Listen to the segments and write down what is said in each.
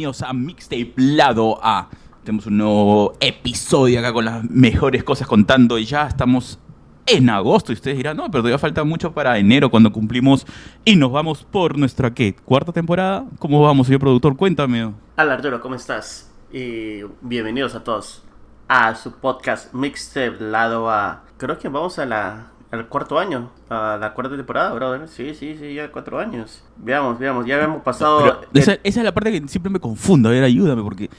bienvenidos a Mixtape Lado A. Tenemos un nuevo episodio acá con las mejores cosas contando y ya estamos en agosto y ustedes dirán, no, pero todavía falta mucho para enero cuando cumplimos y nos vamos por nuestra, ¿qué? ¿Cuarta temporada? ¿Cómo vamos, señor productor? Cuéntame. Hola Arturo, ¿cómo estás? Y bienvenidos a todos a su podcast Mixtape Lado A. Creo que vamos a la al cuarto año, a la cuarta temporada, brother. Sí, sí, sí, ya cuatro años. Veamos, veamos, ya hemos pasado. Esa, esa es la parte que siempre me confundo. A ver, ayúdame, porque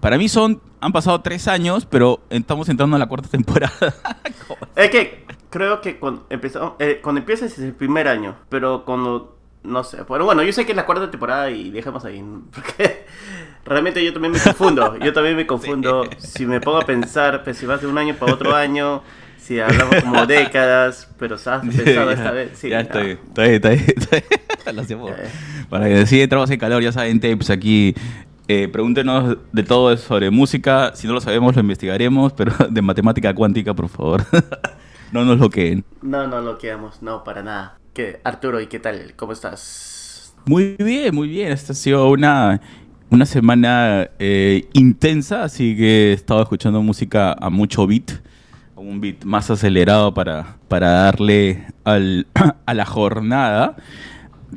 para mí son. Han pasado tres años, pero estamos entrando a la cuarta temporada. Es que creo que cuando, empezó, eh, cuando empieza es el primer año, pero cuando. No sé, pero bueno, yo sé que es la cuarta temporada y dejemos ahí. Porque realmente yo también me confundo. Yo también me confundo. Si me pongo a pensar, pues si vas de un año para otro año. Si hablamos como décadas, pero has pensado esta vez. Sí, ya no. estoy, está bien. Lo hacemos. Para que si entramos en calor, ya saben, tapes aquí. Eh, pregúntenos de todo sobre música. Si no lo sabemos, lo investigaremos. Pero de matemática cuántica, por favor. no nos lo queden. No, no lo quedamos, no, para nada. ¿Qué, Arturo, ¿y qué tal? ¿Cómo estás? Muy bien, muy bien. Esta ha sido una, una semana eh, intensa, así que he estado escuchando música a mucho beat, un beat más acelerado para, para darle al, a la jornada.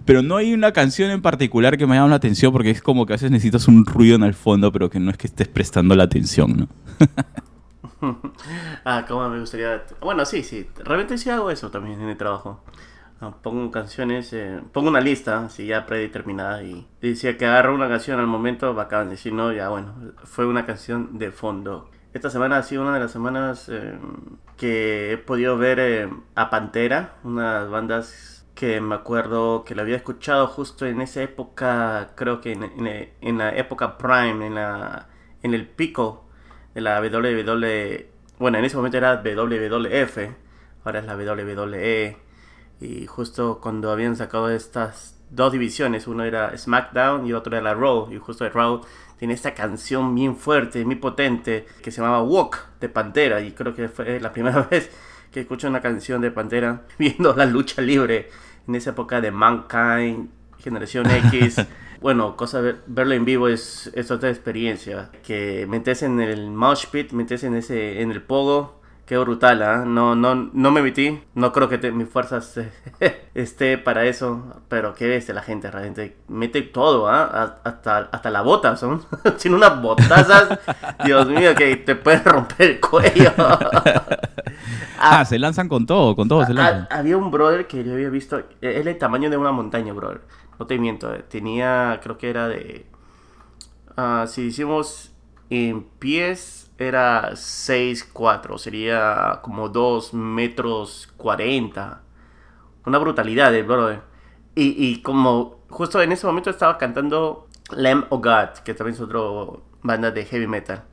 Pero no hay una canción en particular que me llame la atención porque es como que a veces necesitas un ruido en el fondo, pero que no es que estés prestando la atención, ¿no? ah, cómo me gustaría... Bueno, sí, sí, realmente sí hago eso también en el trabajo. Ah, Pongo canciones, eh, pongo una lista, así ya predeterminada y decía que agarro una canción al momento, bacán, y si no, ya bueno, fue una canción de fondo. Esta semana ha sido una de las semanas eh, que he podido ver eh, a Pantera, unas bandas que me acuerdo que lo había escuchado justo en esa época, creo que en, la época prime, en, la, en el pico de la WWE, bueno, en ese momento era WWF, ahora es la WWE, y justo cuando habían sacado estas dos divisiones, uno era SmackDown y otro era Raw, y justo el Raw tiene esta canción bien fuerte, muy potente, que se llamaba Walk de Pantera, y creo que fue la primera vez que escucho una canción de Pantera viendo la lucha libre en esa época de Mankind, Generación X. Bueno, cosa ver- verlo en vivo es, es otra experiencia. Que metes en el mosh pit, metes en ese en el pogo, qué brutal, ¿ah? No, no, no me metí, no creo que te- mis fuerzas eh, esté para eso, pero qué bestia la gente realmente mete todo, ¿ah? Hasta, hasta la bota, son sin unas botazas, Dios mío, que te puede romper el cuello. Ah, se lanzan con todo, con todo se Ha- lanzan. había un brother que yo había visto, eh, es el tamaño de una montaña, brother. No te miento, eh, tenía, creo que era de, ah, si hicimos en pies, era 6'4", sería como 2 metros 40. Una brutalidad, eh, brother. Y, y como justo en ese momento estaba cantando Lamb of God, que también es otra banda de heavy metal.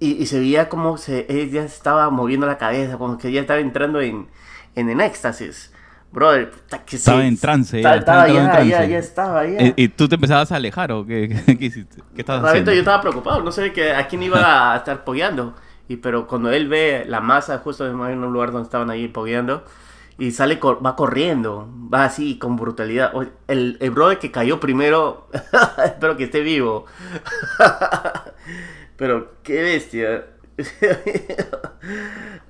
Y, y se veía como se, ella estaba moviendo la cabeza, como que ella estaba entrando en, en, en éxtasis. Brother, puta, que Estaba sí, en trance, Estaba, ya, estaba estaba entrando en ya, ya, trance. ya estaba, ya. Eh, ¿Y tú te empezabas a alejar o qué, qué, qué hiciste? ¿Qué estabas haciendo? yo estaba preocupado, no sé que, a quién iba a estar pogueando. Y, pero cuando él ve la masa, justo en un lugar donde estaban ahí pogueando, y sale, va corriendo, va así con brutalidad. El, el brother que cayó primero, espero que esté vivo. pero qué bestia.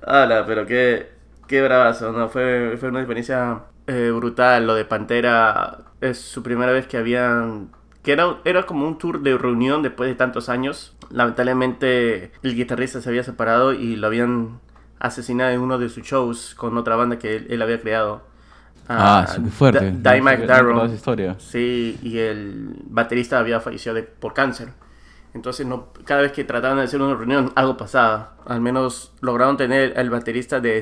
Ala, pero qué, qué bravazo, ¿no? Fue, fue una experiencia eh, brutal. Lo de Pantera es su primera vez que habían que era, era como un tour de reunión después de tantos años. Lamentablemente el guitarrista se había separado y lo habían asesinado en uno de sus shows con otra banda que él, él había creado. Ah, qué fuerte. Da- Dimebag No recordaba Darrell. esa historia. Sí, y el baterista había fallecido de- por cáncer. Entonces, no, cada vez que trataban de hacer una reunión, algo pasaba. Al menos lograron tener el baterista de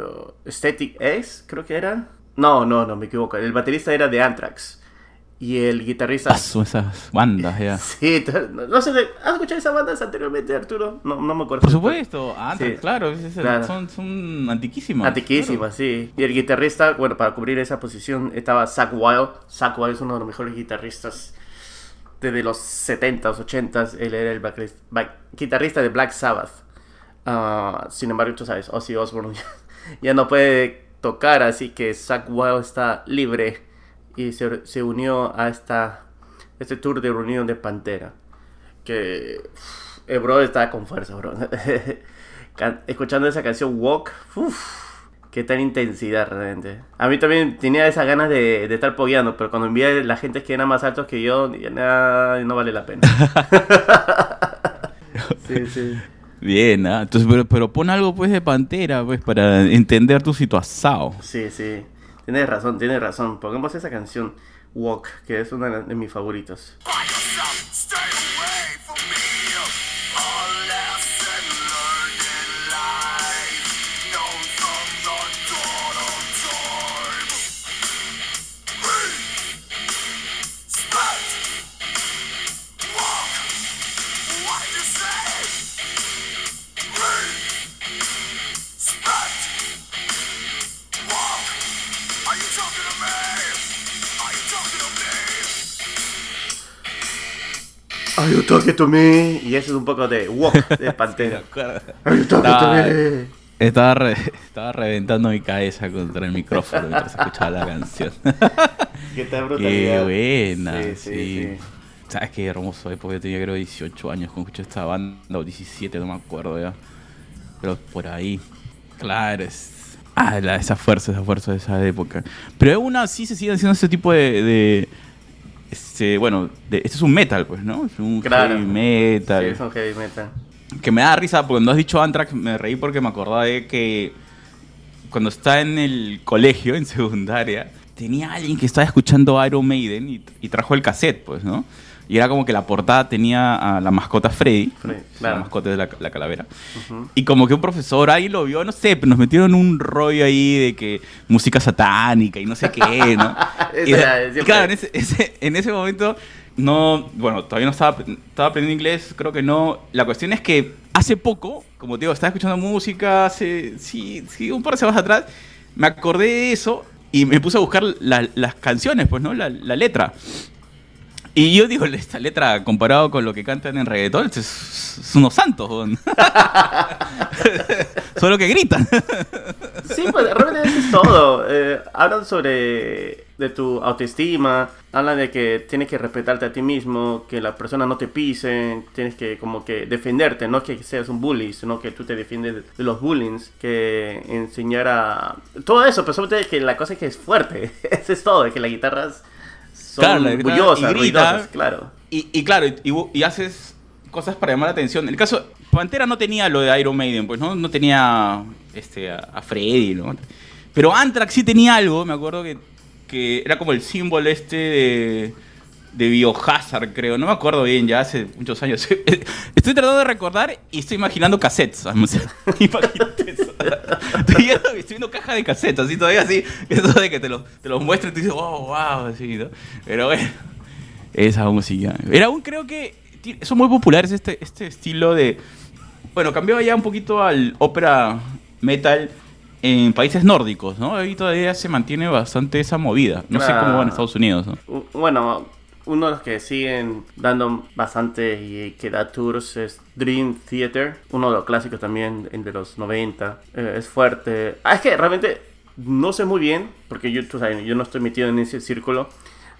uh, Static X, creo que era. No, no, no, me equivoco. El baterista era de Anthrax. Y el guitarrista... Paso esas bandas ya. Sí, no, sé, ¿has escuchado esas bandas anteriormente, Arturo? No, no me acuerdo. Por supuesto, antes, Sí. claro. Son, son antiquísimas. Antiquísimas, sí. Y el guitarrista, bueno, para cubrir esa posición estaba Zach Wild. Zach Wild es uno de los mejores guitarristas desde los 70s, 80s. Él era el back- guitarrista de Black Sabbath. Ah, sin embargo, tú sabes, Ozzy Osbourne ya, no puede tocar, así que Zach Wild está libre y se, se unió a esta este tour de reunión de Pantera. Que el bro está con fuerza, bro. Escuchando esa canción Walk, uff, qué tan intensidad realmente. A mí también tenía esa ganas de, de estar pogueando, pero cuando envié a la gente que era más altos que yo, ya nada, no vale la pena. sí, sí. Bien, ¿ah? entonces, pero, pero, pon algo pues de Pantera, pues, para entender tu situación. Sí, sí. Tienes razón, tienes razón. Pongamos esa canción Walk, que es una de mis favoritos. You talking to me? Y eso es un poco de walk de Pantera. Are you talking to me? Estaba, estaba reventando mi cabeza contra el micrófono mientras escuchaba la canción. Qué tal brutalidad. Qué buena, sí. sí, ¿Sabes qué hermoso? Porque yo tenía creo 18 años cuando escuché esta banda, o 17, no me acuerdo ya. Pero por ahí, claro, es... Ah, esa fuerza, esa fuerza de esa época. Pero aún así se siguen haciendo ese tipo de este, bueno, este es un metal, pues, ¿no? Es un heavy metal. Sí, es un heavy metal. Que me da risa, porque cuando has dicho Anthrax, me reí porque me acordaba de que cuando estaba en el colegio, en secundaria, tenía alguien que estaba escuchando Iron Maiden y, y trajo el cassette, pues, ¿no? Y era como que la portada tenía a la mascota Freddy, la mascota de la, calavera. Y como que un profesor ahí lo vio, no sé, nos metieron un rollo ahí de que música satánica y no sé qué, ¿no? y, claro, en ese, en ese momento no, bueno, todavía no estaba, estaba aprendiendo inglés, creo que no. La cuestión es que hace poco, como te digo, estaba escuchando música, hace, sí, sí, un par de semanas atrás, me acordé de eso y me puse a buscar las canciones, pues, ¿no? La, la letra. Y yo digo, esta letra comparado con lo que cantan en reggaetón, es, unos santos, solo que gritan. sí, pues realmente eso es todo. Eh, hablan sobre de tu autoestima, hablan de que tienes que respetarte a ti mismo, que la persona no te pise, tienes que como que defenderte, no que seas un bully, sino que tú te defiendes de los bullings, que enseñar a... Todo eso, pero sobre todo que la cosa es que es fuerte, eso es todo, que la guitarra claro, y claro. Y, claro, y, haces cosas para llamar la atención. El caso, Pantera no tenía lo de Iron Maiden, pues no, no tenía este, a, Freddy, ¿no? Pero Anthrax sí tenía algo, me acuerdo que, que era como el símbolo este de de Biohazard, creo. No me acuerdo bien, ya hace muchos años. Estoy tratando de recordar y estoy imaginando cassettes. Imagínate eso. Estoy viendo, caja de cassettes, así todavía así. Eso de que te los, te los muestran y tú dices, oh, wow, así, ¿no? Pero bueno, esa música. Era un, creo que, son muy populares este, este estilo de... Bueno, cambió ya un poquito al ópera metal en países nórdicos, ¿no? Ahí todavía se mantiene bastante esa movida. No sé cómo va en Estados Unidos, ¿no? Bueno, uno de los que siguen dando bastante y que da tours es Dream Theater, uno de los clásicos también de los 90. Eh, es fuerte. Ah, es que realmente no sé muy bien, porque yo, yo no estoy metido en ese círculo.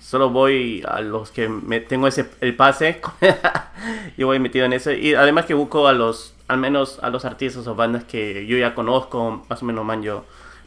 Solo voy a los que me, tengo ese el pase y voy metido en ese. Y además que busco a los, al menos a los artistas o bandas que yo ya conozco, más o menos man yo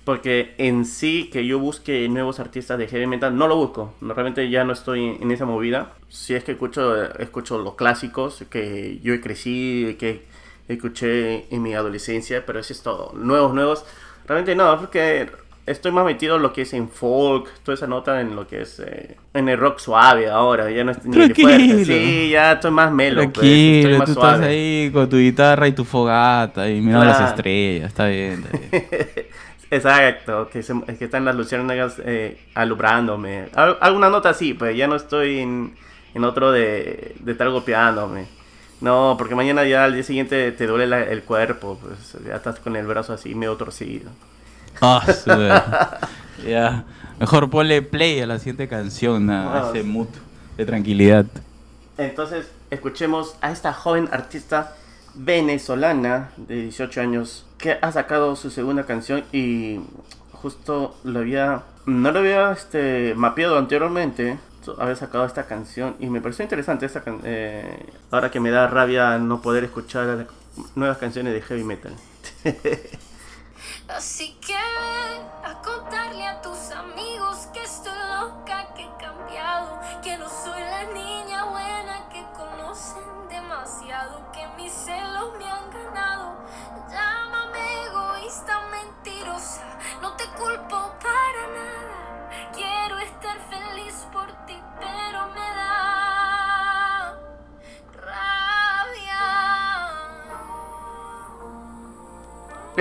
porque en sí que yo busque nuevos artistas de heavy metal, no lo busco. Realmente ya no estoy en esa movida. Si es que escucho, escucho los clásicos que yo crecido, que escuché en mi adolescencia, pero eso es todo. Nuevos, nuevos. Realmente no, porque estoy más metido en lo que es en folk, toda esa nota en lo que es eh, en el rock suave ahora, ya no es ni fuerte. Sí, ya estoy más melo. Pues, Tranquilo, pues, tú estás ahí con tu guitarra y tu fogata y mirando las estrellas, está bien. Está bien. Exacto, que, que están las luciérnagas eh, alumbrándome. alguna nota así, pues ya no estoy en, en otro de, de, estar golpeándome. No, porque mañana ya al día siguiente te duele el cuerpo, pues ya estás con el brazo así medio torcido. Ah, ya. Mejor ponle play a la siguiente canción, a ese mood de tranquilidad. Entonces, escuchemos a esta joven artista venezolana de 18 años que ha sacado su segunda canción y justo lo había no lo había este mapeado anteriormente haber sacado esta canción y me pareció interesante esta eh, ahora que me da rabia no poder escuchar las nuevas canciones de heavy metal. Así que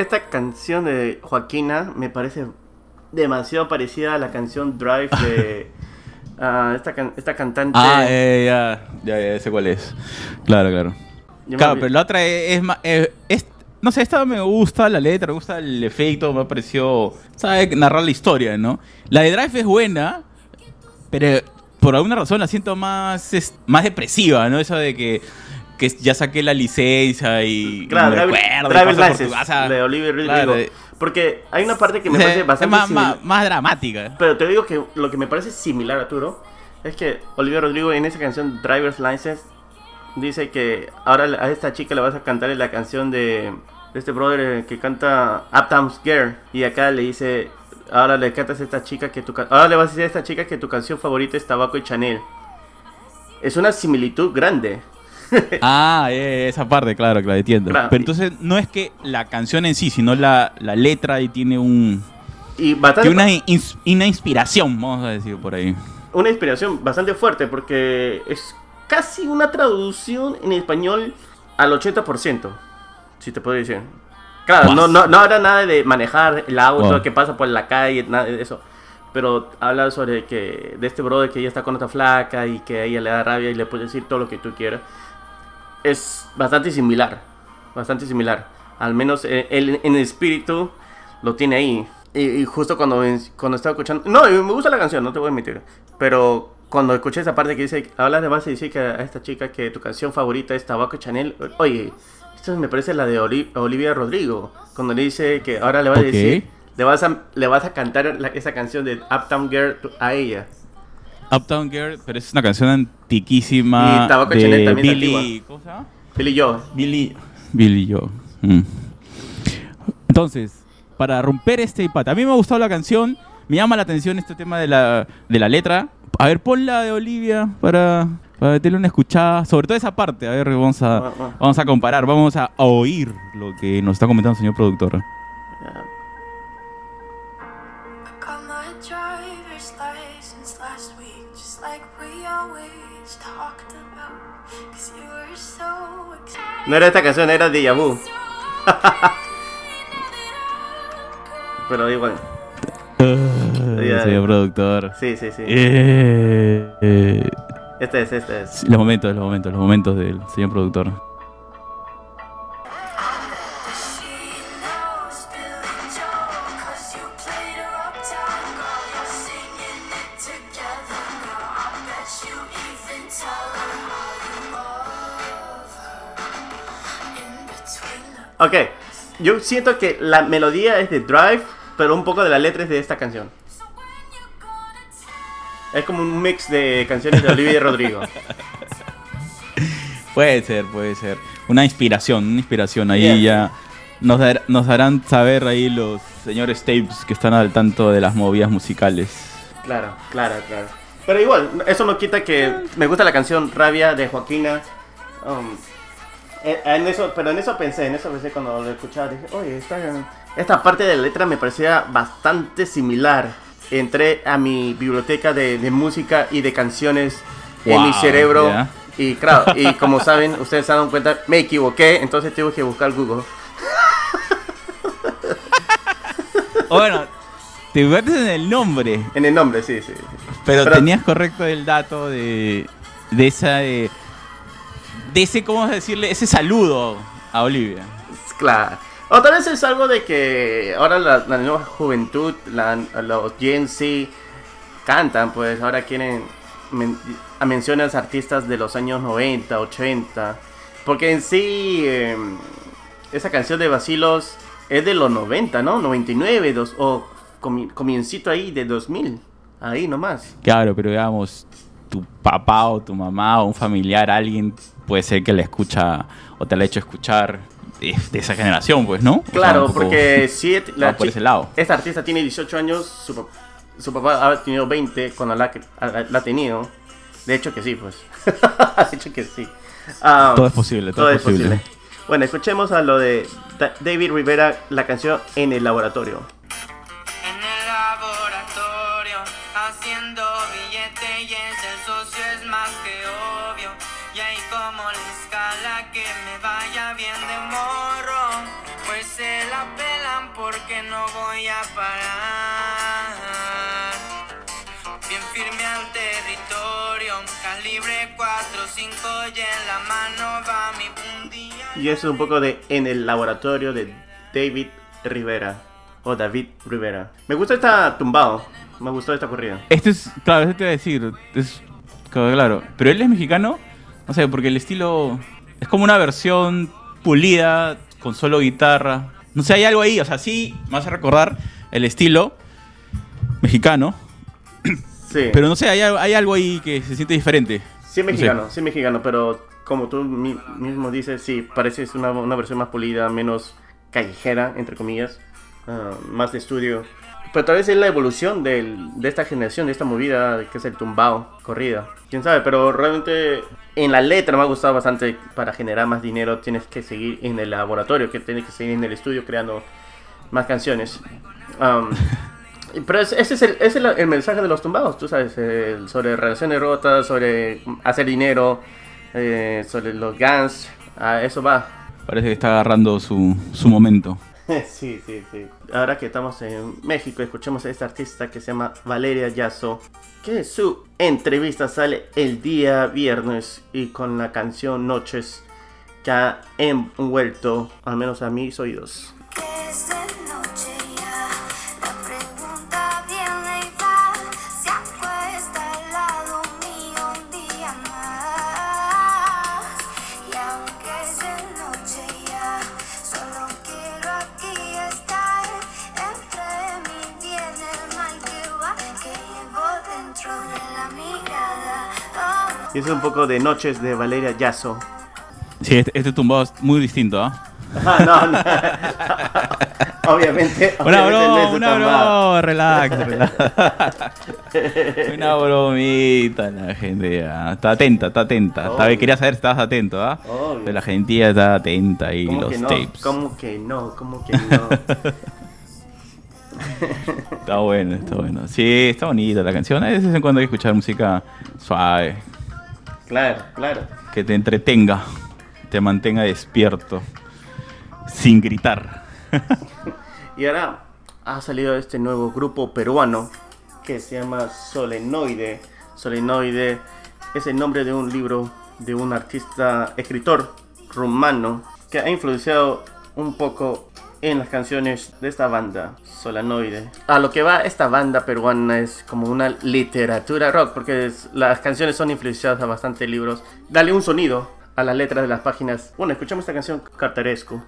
Esta canción de Joaquina me parece demasiado parecida a la canción Drive de esta, can- esta cantante. Ah, eh, ya, ya, ya sé cuál es. Claro, claro. Yo Claro, pero la otra es, es más... es- es- no sé, esta me gusta la letra, me gusta el efecto, me pareció... ¿Sabe? Narrar la historia, ¿no? La de Drive es buena, pero por alguna razón la siento más, es- más depresiva, ¿no? Eso de que, que ya saqué la licencia y... Claro, me Driver- acuerdo y por License, de Olivia Rodrigo. Claro, eh, Porque hay una parte que me parece bastante más, más, más dramática. Pero te digo que lo que me parece similar a Arturo es que Olivia Rodrigo en esa canción Driver's License dice que ahora a esta chica le vas a cantar la canción de este brother eh, que canta Uptown Girl y acá le dice ahora le cantas a esta chica que tu ahora le vas a decir a esta chica que tu canción favorita es Tabaco y Chanel. Es una similitud grande. Ah, eh, esa parte, claro, claro, entiendo. Claro. Pero entonces no es que la canción en sí, sino la, la letra y tiene un Y bastante tiene una, ins- una inspiración, vamos a decir por ahí. una inspiración bastante fuerte porque es casi una traducción en español al 80%, si te puedo decir. Claro, no, no, no habla nada de manejar el auto Wow. que pasa por la calle, nada de eso. Pero habla sobre que de este brother que ella está con otra flaca y que a ella le da rabia y le puede decir todo lo que tú quieras. Es bastante similar, bastante similar. Al menos eh, él en el espíritu lo tiene ahí. Y, y justo cuando, cuando estaba escuchando... No, me gusta la canción, no te voy a mentir. Pero cuando escuché esa parte que dice... Habla de base y dice que a esta chica que tu canción favorita es Tabaco Chanel. Oye, esto me parece la de Oli- Olivia Rodrigo. Cuando le dice que ahora le vas Ok. a decir... Le vas a, le vas a cantar la- esa canción de Uptown Girl a ella. Uptown Girl, pero es una canción antiquísima Y Tabaco Chanel de también es Billy... antigua. ¿Cómo se llama? Billy Joe. Billy... Billy Joe. Mm. Entonces, para romper este empate, a mí me ha gustado la canción, me llama la atención este tema de la, de la letra. A ver, ponla de Olivia para, para meterle una escuchada, sobre todo esa parte. A ver, vamos a, Ah, ah. vamos a comparar, vamos a oír lo que nos está comentando el señor productor. No era esta canción, era Deja Vu. Pero igual. Ya, señor productor. Sí, sí, sí. Eh, eh, Este es, este es. los momentos, los momentos, los momentos del señor productor. Yo siento que la melodía es de Drive, pero un poco de la letra es de esta canción. Es como un mix de canciones de Olivia Rodrigo. Puede ser, puede ser. Una inspiración, una inspiración. Ahí Yeah. ya nos, dar- nos harán saber ahí los señores tapes que están al tanto de las movidas musicales. Claro, claro, claro. Pero igual, eso no quita que me gusta la canción Rabia de Joaquina. Um, en eso, pero en eso pensé, en eso pensé cuando lo escuchaba. Dije, oye, esta, esta parte de la letra me parecía bastante similar. Entré a mi biblioteca de, de música y de canciones en mi Wow, cerebro. ya. Y claro, y como saben, ustedes se dado cuenta, me equivoqué, entonces tuve que buscar Google. Bueno, te metes en el nombre, En el nombre, sí, sí. sí. pero, Pero- tenías correcto el dato de, de esa. De, de ese, ¿cómo decirle? Ese saludo a Olivia. Claro. O tal vez es algo de que ahora la, la nueva juventud, la- los Gen Z cantan, pues ahora quieren men- a menciones artistas de los años 90, 80. Porque en sí, eh, esa canción de Basilos es de los 90, ¿no? 99, dos, o comi- comiencito ahí de 2000. Ahí nomás. Claro, pero digamos, tu papá o tu mamá o un familiar, alguien puede ser que la escucha o te la ha hecho escuchar de, de esa generación, pues, ¿no? O sea, Claro, un poco- porque si va por ese lado. esta artista tiene 18 años, su, su papá ha tenido 20 cuando la, la, la ha tenido. De hecho que sí, pues. de hecho que sí. Ah, Todo es posible, todo, es posible. Bueno, escuchemos a lo de Da- David Rivera, la canción En el laboratorio. Fundilla. Y eso es un poco de En el laboratorio de David Rivera. O David Rivera. Me gusta esta tumbado. Me gustó esta corrida. Este es, claro, este te iba a decir, es, claro, pero él es mexicano, no sé, porque el estilo es como una versión pulida, con solo guitarra, no sé, hay algo ahí, o sea, sí, me hace recordar el estilo mexicano, Sí. pero no sé, hay, hay algo ahí que se siente diferente. Sí, No sé. mexicano, sí, mexicano, pero como tú mi- mismo dices, sí, parece una, una versión más pulida, menos callejera, entre comillas, ah, más de estudio. Pero tal vez es la evolución del- de esta generación, de esta movida que es el tumbao, corrida. Quién sabe, pero realmente en la letra me ha gustado bastante. Para generar más dinero tienes que seguir en el laboratorio, que tienes que seguir en el estudio creando más canciones. Pero es- ese es, el, ese es el, el mensaje de los tumbados, tú sabes, el- sobre relaciones rotas, sobre hacer dinero, eh, sobre los gangs, a eso va. Parece que está agarrando su, su momento. sí, sí, sí. Ahora que estamos en México, escuchemos a esta artista que se llama Valeria Yasso, que su entrevista sale el día viernes y con la canción Noches que ha envuelto, al menos a mis oídos. Es un poco de Noches de Valeria Yasso. Sí, este, este tumbado es muy distinto, ¿ah? Ah, no, no. obviamente, Una broma, una broma, relax, relax. una bromita, la gente ya. Está atenta, está atenta. Obvio. quería saber si estabas atento, ¿ah? La gente está atenta y ¿Cómo los que no? tapes. ¿Cómo que no? ¿Cómo que no? Está bueno, está bueno. Sí, está bonita la canción. De vez en cuando hay que escuchar música suave, claro, claro. que te entretenga, te mantenga despierto, sin gritar. Y ahora ha salido este nuevo grupo peruano que se llama Solenoide. Solenoide es el nombre de un libro de un artista, escritor rumano que ha influenciado un poco en las canciones de esta banda, Solenoide. A lo que va esta banda peruana es como una literatura rock, porque es- las canciones son influenciadas a bastante libros. Dale un sonido a las letras de las páginas. Bueno, escuchamos esta canción Cartaresco.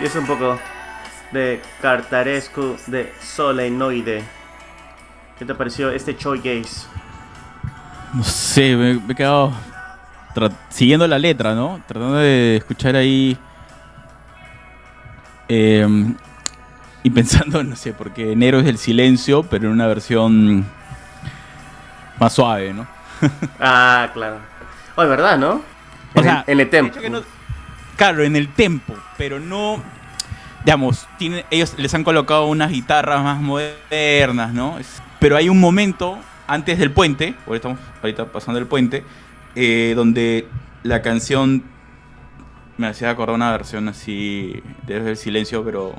Y es un poco de Cartaresco de Solenoide. ¿Qué te pareció este Choi Gaze? No sé, me, me he quedado siguiendo la letra, ¿no? Tratando de escuchar ahí. eh, y pensando, no sé, porque enero es el silencio, pero en una versión más suave, ¿no? Ah, claro. Oh, es verdad, ¿no? O En, sea, el, en el tempo. no- claro, en el tempo, pero no. Digamos, tiene, ellos les han colocado unas guitarras más modernas, ¿no? Pero hay un momento antes del puente, ahorita estamos ahorita pasando el puente, eh, donde la canción me hacía acordar una versión así desde el silencio, pero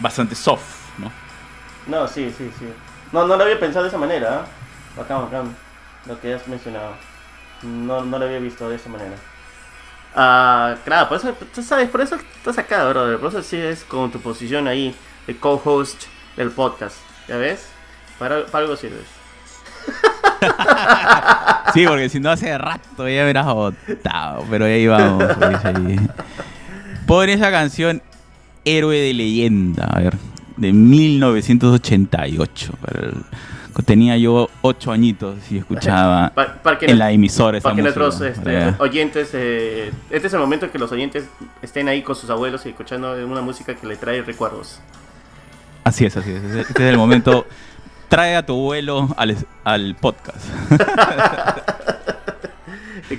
bastante soft, ¿no? No, sí, sí, sí. No, no lo había pensado de esa manera. ¿eh? Bacán, bacán. Lo que has mencionado. No, no lo había visto de esa manera. Ah, claro, por eso, tú sabes, por eso estás acá, brother. Por eso sigues con tu posición ahí de co-host del podcast. ¿Ya ves? Para, para algo sirves. Sí, porque si no hace rato ya me hubieras votado. Pero ahí vamos. pues, ahí. Pon esa canción Héroe de Leyenda, a ver, de 1988. para el- Tenía yo ocho añitos y escuchaba Pa- para que, en la emisora esa para que música. nuestros este, oyentes, eh, este es el momento en que los oyentes estén ahí con sus abuelos y escuchando una música que le trae recuerdos. Así es, así es. Este es el momento. Trae a tu abuelo al, al podcast.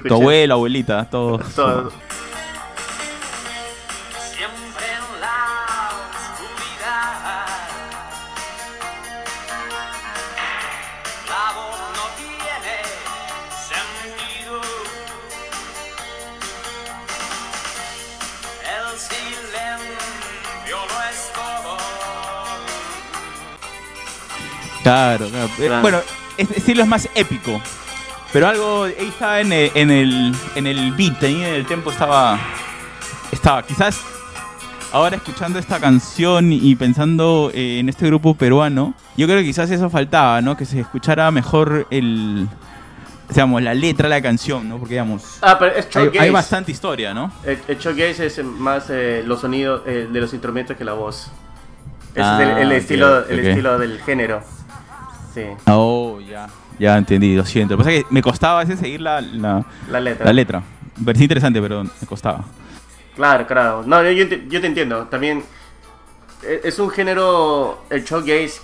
Tu abuelo, abuelita, todos. todo- Claro, claro. Eh, Claro. Bueno, este estilo es más épico. Pero algo, ahí estaba en el, en el, en el beat, ahí en el tempo estaba, estaba. Quizás ahora escuchando esta canción y pensando eh, en este grupo peruano, yo creo que quizás eso faltaba, ¿no? Que se escuchara mejor el, digamos, la letra de la canción, ¿no? Porque, digamos, Ah, pero es hay, bastante historia, ¿no? El, el es más eh, los sonidos eh, de los instrumentos que la voz. Ese Ah, es el, el ok, estilo, el estilo del género. Sí, Oh, ya. Ya entendí, lo siento. Lo que pasa es que me costaba a veces seguir la, la, la letra. la letra. Parecía interesante, pero me costaba. Claro, claro. No, yo, yo te, yo te entiendo. También eh, es un género, el showgaze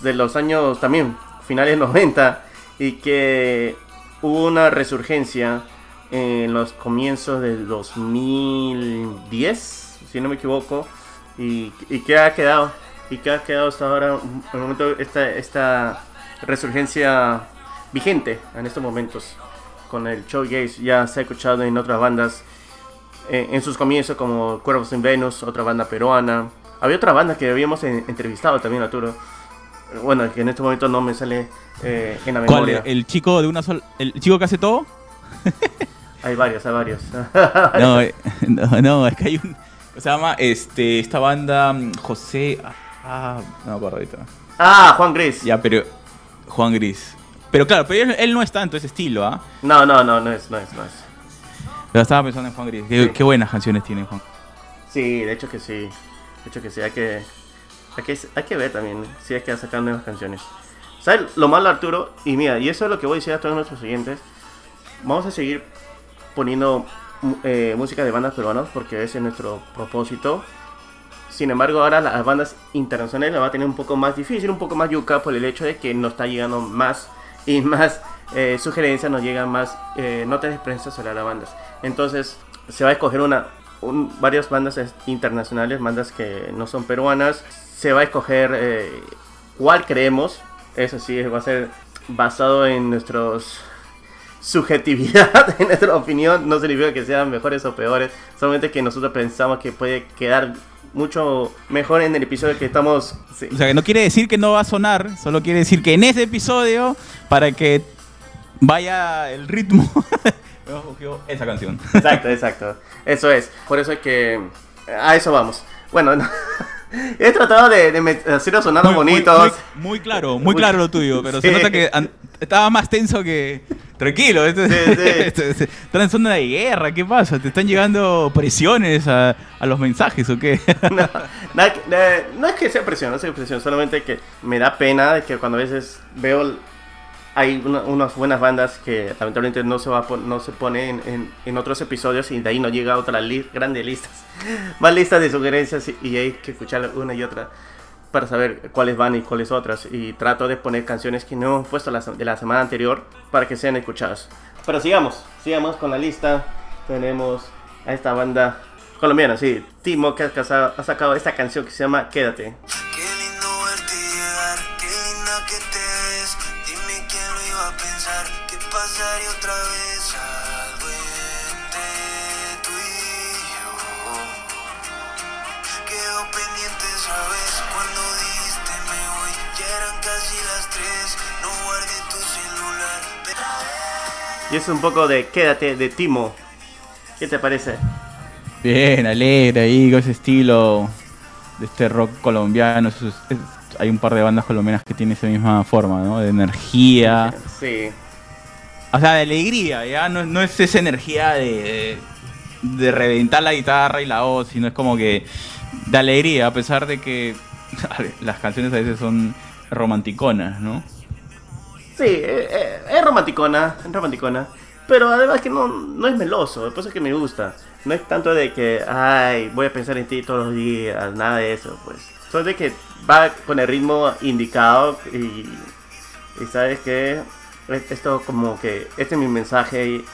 de los años también, finales 90, y que hubo una resurgencia en los comienzos del 2010, si no me equivoco, y, y que ha quedado, y que ha quedado hasta ahora, en momento, esta, esta resurgencia vigente en estos momentos. Con el showgaze ya se ha escuchado en otras bandas eh, en sus comienzos como Cuervos en Venus, otra banda peruana. Había otra banda que habíamos en- entrevistado también, Arturo. Bueno, que en este momento no me sale eh, en la ¿Cuál? memoria. ¿El chico de una sola. ¿El chico que hace todo? Hay varios, hay varios. No, eh, no, no, es que hay un. Se llama este, esta banda mm, José. Ah, no me acuerdo ahorita. ah, Juan Gris. Ya, pero. Juan Gris. Pero claro, pero él, no es tanto ese estilo, ¿ah? No, no, no, no es, no es, no es. Pero estaba pensando en Juan Gris. Qué, Sí. qué buenas canciones tiene Juan. Sí, de hecho que sí. De hecho que sí, hay que, hay que, hay que ver también si hay que sacar nuevas canciones. ¿Sabes lo malo, Arturo? Y mira, y eso es lo que voy a decir a todos nuestros oyentes. Vamos a seguir poniendo eh, música de bandas peruanas porque ese es nuestro propósito. Sin embargo, ahora las bandas internacionales la va a tener un poco más difícil, un poco más yuca por el hecho de que nos está llegando más y más eh, sugerencias, nos llegan más eh, notas de prensa sobre las bandas. Entonces, se va a escoger una, un- varias bandas es- internacionales, bandas que no son peruanas. Se va a escoger eh, cuál creemos. Eso sí, va a ser basado en nuestros subjetividad, en nuestra opinión. No significa que sean mejores o peores, solamente que nosotros pensamos que puede quedar mucho mejor en el episodio que estamos. sí. O sea, que no quiere decir que no va a sonar, solo quiere decir que en ese episodio, para que vaya el ritmo, hemos cogido esa canción. Exacto, exacto. Eso es. Por eso es que a eso vamos. Bueno, no. he tratado de, de hacerlo sonando Muy- muy- bonitos. Muy, muy claro, muy claro lo tuyo, pero Sí. se nota que estaba más tenso que... Tranquilo, esto, Sí, sí. esto- esto- están en zona de guerra, ¿qué pasa? ¿Te están llegando presiones a, a los mensajes o qué? no, eh, no es que sea presión, no es presión, solamente que me da pena de que cuando a veces veo hay una- unas buenas bandas que lamentablemente no se va a no se pone en, en- en otros episodios y de ahí nos llega otra li grandes listas, más listas de sugerencias y, y hay que escuchar una y otra para saber cuáles van y cuáles otras y trato de poner canciones que no hemos puesto la de la semana anterior para que sean escuchadas. Pero sigamos, sigamos con la lista. Tenemos a esta banda colombiana, sí, Timo, que ha ha sacado esta canción que se llama Quédate. Y es un poco de Quédate de Timo. ¿Qué te parece? Bien, alegre ahí, con ese estilo de este rock colombiano. Eso es- es- hay un par de bandas colombianas que tienen esa misma forma, ¿no? De energía. Sí. O sea, de alegría, ya no, no es esa energía de, de, de reventar la guitarra y la voz, sino es como que de alegría, a pesar de que las canciones a veces son romanticonas, ¿no? Sí, eh, eh, es romanticona, es romanticona. Pero además que no, no es meloso, es que me gusta. No es tanto de que, ay, voy a pensar en ti todos los días, nada de eso, pues. Solo de que va con el ritmo indicado y, y sabes que esto como que, este es mi mensaje y,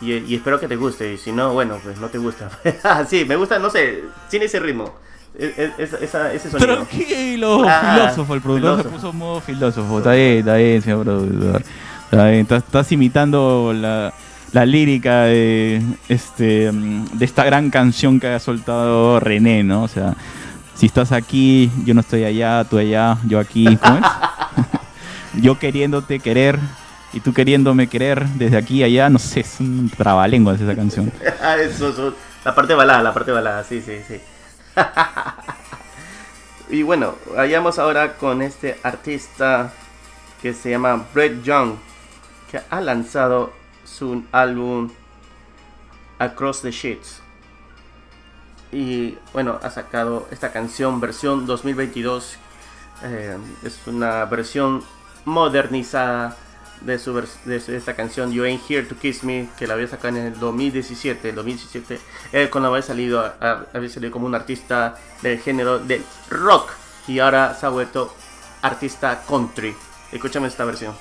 y- y espero que te guste. Y si no, bueno, pues no te gusta. sí, me gusta, no sé, tiene ese ritmo, e- e- esa- ese sonido. Tranquilo, Ah, filósofo, el productor se puso modo filósofo. Está bien, está bien, señor productor. Está bien, estás, estás imitando la, la lírica de, este, mm, de esta gran canción que ha soltado René, ¿no? O sea, si estás aquí, yo no estoy allá, tú allá, yo aquí, ¿cómo es? yo queriéndote querer y tú queriéndome querer desde aquí a allá, no sé, es un trabalenguas esa canción. Ah, eso, eso, la parte balada, la parte balada, sí, sí, sí. y bueno, vayamos ahora con este artista que se llama Brett Young, que ha lanzado su álbum Across the Sheets. Y bueno, ha sacado esta canción versión 2022. eh, es una versión modernizada de, su de su- esta canción You Ain't Here to Kiss Me, que la había sacado en el 2017. El 2017 eh, cuando había salido, había salido como un artista del género del rock y ahora se ha vuelto artista country. Escúchame esta versión.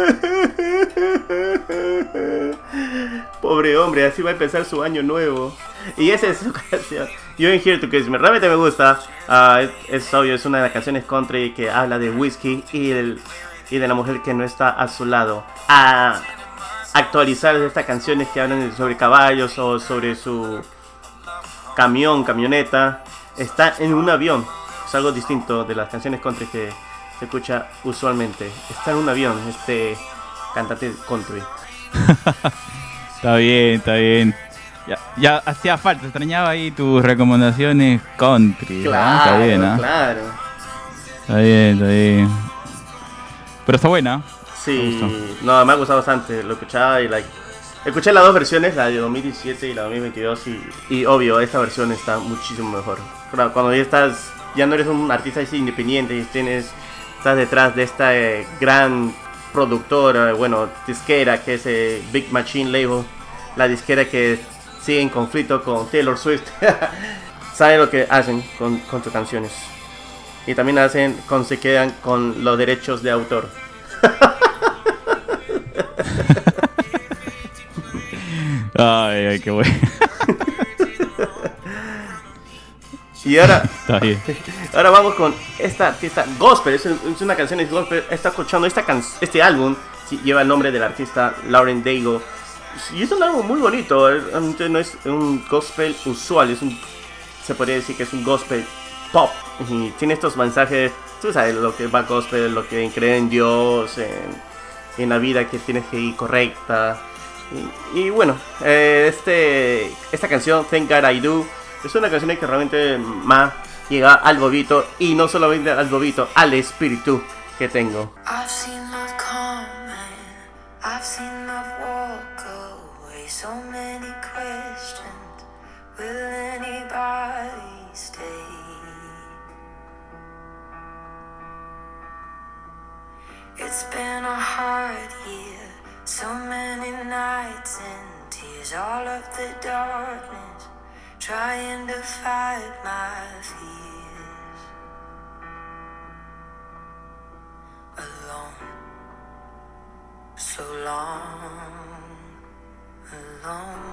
Pobre hombre, así va a empezar su año nuevo. Y esa es su canción. You Ain't Here to Kiss Me. Realmente me gusta. Ah, es, es obvio, es una de las canciones country que habla de whisky y, el, y de la mujer que no está a su lado. A actualizar estas canciones que hablan sobre caballos o sobre su camión, camioneta. Está en un avión. Es algo distinto de las canciones country que se escucha usualmente. Está en un avión, este cantante country. Está bien, está bien. Ya, ya hacía falta, extrañaba ahí tus recomendaciones country. ¿ah? Está bien, ¿ah? claro. Está bien, está bien. Pero está buena. Sí, Me no, me ha gustado bastante. Lo escuchaba y like. Escuché las dos versiones, la de 2017 y la de 2022 y, y obvio, esta versión está muchísimo mejor. Claro, cuando ya estás, ya no eres un artista independiente y tienes, estás detrás de esta eh, gran productora, bueno, disquera que es eh, Big Machine Label, la disquera que sigue en conflicto con Taylor Swift, sabe lo que hacen con, con sus canciones. Y también hacen con se quedan con los derechos de autor. Ay, ay, qué bueno. Y ahora, Está bien. ahora vamos con esta artista gospel. Es, un- es una canción de gospel. Está escuchando esta can- este álbum. lleva el nombre del artista Lauren Daigle. Y es un álbum muy bonito. No es un gospel usual. Es un, se podría decir que es un gospel pop. Y tiene estos mensajes. Tú sabes lo que va gospel, lo que cree en Dios, en, en la vida que tienes que ir correcta. Y, y bueno, eh, este, esta canción, Thank God I Do, es una canción que realmente más llega al bobito y no solamente al bobito, al espíritu que tengo. I've seen love come and I've seen love walk away. So many questions. Will anybody stay? It's been a hard year. So many nights and tears. All of the darkness. Trying to fight my fears. alone. So long, alone.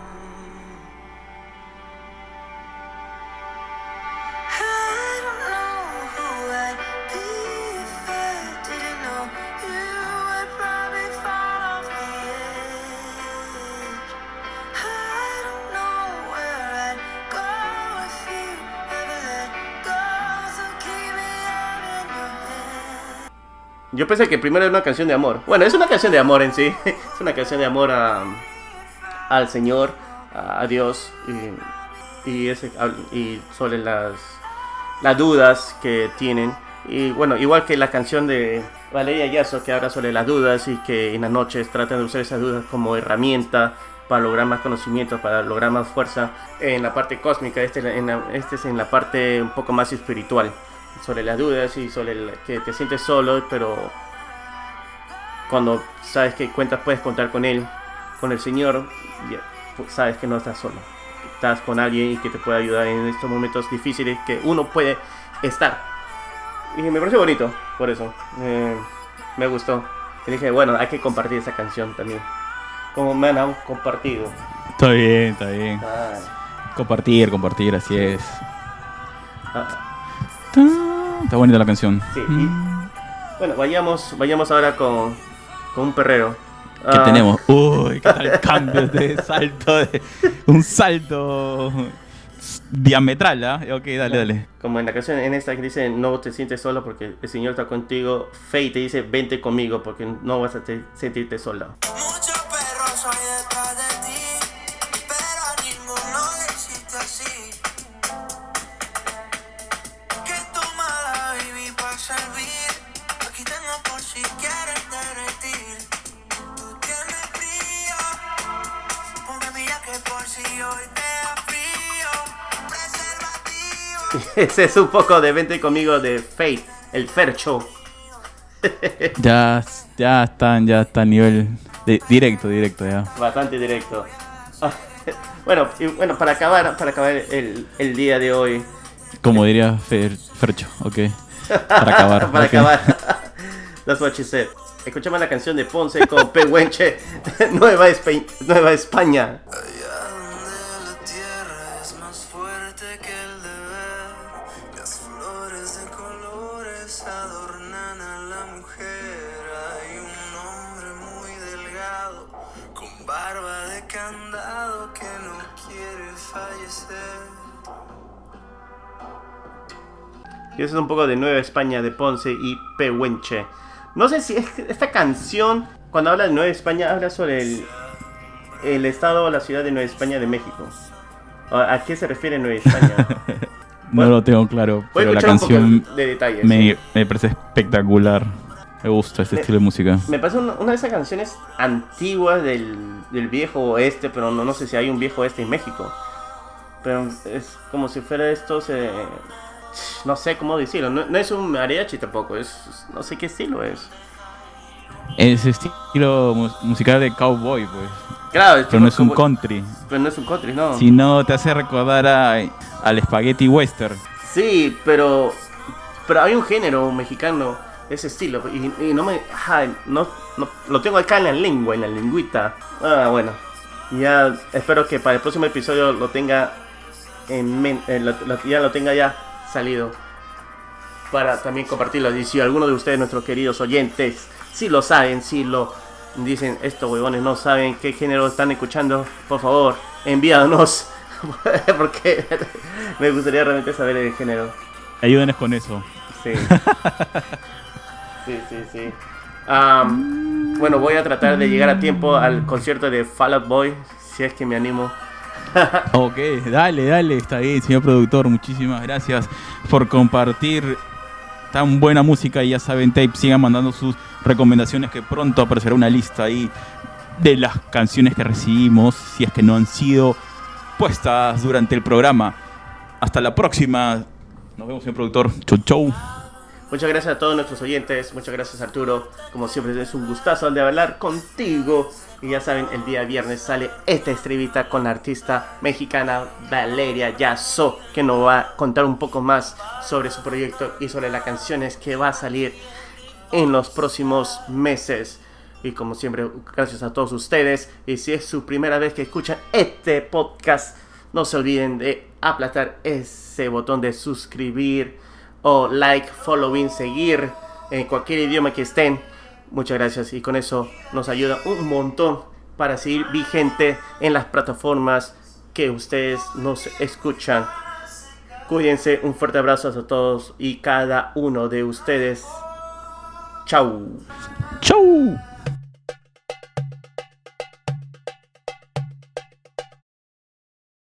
Yo pensé que primero era una canción de amor. Bueno, es una canción de amor en sí. Es una canción de amor a, al Señor, a, Dios y, y, ese, y sobre las, las dudas que tienen. Y bueno, igual que la canción de Valeria Yasso que habla sobre las dudas y que en las noches tratan de usar esas dudas como herramienta para lograr más conocimiento, para lograr más fuerza en la parte cósmica. Este, en la- este es en la parte un poco más espiritual, sobre las dudas y sobre el- que te sientes solo, pero cuando sabes que cuentas, puedes contar con Él, con el Señor, ya, pues, sabes que no estás solo. Estás con alguien y que te puede ayudar en estos momentos difíciles que uno puede estar. Y me pareció bonito, por eso. Eh, me gustó. Y dije, bueno, hay que compartir esa canción también. Como me han compartido. Está bien, está bien. Compartir, compartir, así es. ah, Está bonita la canción. sí. y- bueno, vayamos, vayamos ahora con, con un perrero. ¿Qué Ah, tenemos? Uy, qué tal cambio de salto, de, un salto diametral, ¿ah? Ok, dale, dale. Como en la canción en esta que dice no te sientes solo porque el Señor está contigo. Faye te dice vente conmigo porque no vas a te- sentirte sola. Ese es un poco de vente conmigo de Faye, el Fercho. Ya, ya están, ya está a nivel de- directo, directo, ya. Bastante directo. Ah, bueno, y bueno, para acabar, para acabar el, el día de hoy. Como diría Fer- Fercho, ok. Para acabar. para acabar. That's what she said. Escuchamos la canción de Ponce con Pehuenche, Nueva, Espe- Nueva España. Y eso es un poco de Nueva España de Ponce y Pehuenche. No sé si es- esta canción, cuando habla de Nueva España, habla sobre el, el estado o la ciudad de Nueva España de México. ¿A qué se refiere Nueva España? No lo tengo claro, pero la canción de detalles. me, ¿sí? me parece espectacular. Me gusta este Me- estilo de música. Me parece una, una de esas canciones antiguas del, del viejo oeste, pero no, no sé si hay un viejo oeste en México. Pero es como si fuera esto, se, no sé cómo decirlo. No, no es un mariachi tampoco, es no sé qué estilo es. Ese estilo mu- musical de cowboy, pues. Claro, Pero no es un country. Pero no es un country, no. Si no, te hace recordar a, al spaghetti western. Sí, pero pero hay un género mexicano de ese estilo y, y no me no, no- lo tengo acá en la lengua, en la lingüita. Ah, bueno. Ya espero que para el próximo episodio lo tenga en men- eh, ya lo tenga ya salido para también compartirlo. Y si alguno de ustedes, nuestros queridos oyentes, si lo saben, si lo dicen, estos huevones no saben qué género están escuchando, por favor, envíanos. Porque me gustaría realmente saber el género. Ayúdenos con eso. Sí. Sí, sí, sí. Am, bueno, voy a tratar de llegar a tiempo al concierto de Fall Out Boy, si es que me animo. Ok, dale, dale, está bien, señor productor. Muchísimas gracias por compartir tan buena música. Y ya saben, Tape, sigan mandando sus recomendaciones que pronto aparecerá una lista ahí de las canciones que recibimos, si es que no han sido puestas durante el programa. Hasta la próxima. Nos vemos, señor productor. Chau, chau. Muchas gracias a todos nuestros oyentes, muchas gracias Arturo. Como siempre es un gustazo de hablar contigo. Y ya saben, el día viernes sale esta estribita con la artista mexicana Valeria Yasso, que nos va a contar un poco más sobre su proyecto y sobre las canciones que va a salir en los próximos meses. Y como siempre, gracias a todos ustedes. Y si es su primera vez que escuchan este podcast, no se olviden de aplastar ese botón de suscribir o like, following, seguir en cualquier idioma que estén. Muchas gracias y con eso nos ayuda un montón para seguir vigente en las plataformas que ustedes nos escuchan. Cuídense, un fuerte abrazo a todos y cada uno de ustedes. Chau. ¡Chau!